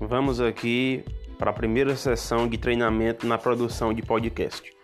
Vamos aqui para a primeira sessão de treinamento na produção de podcast.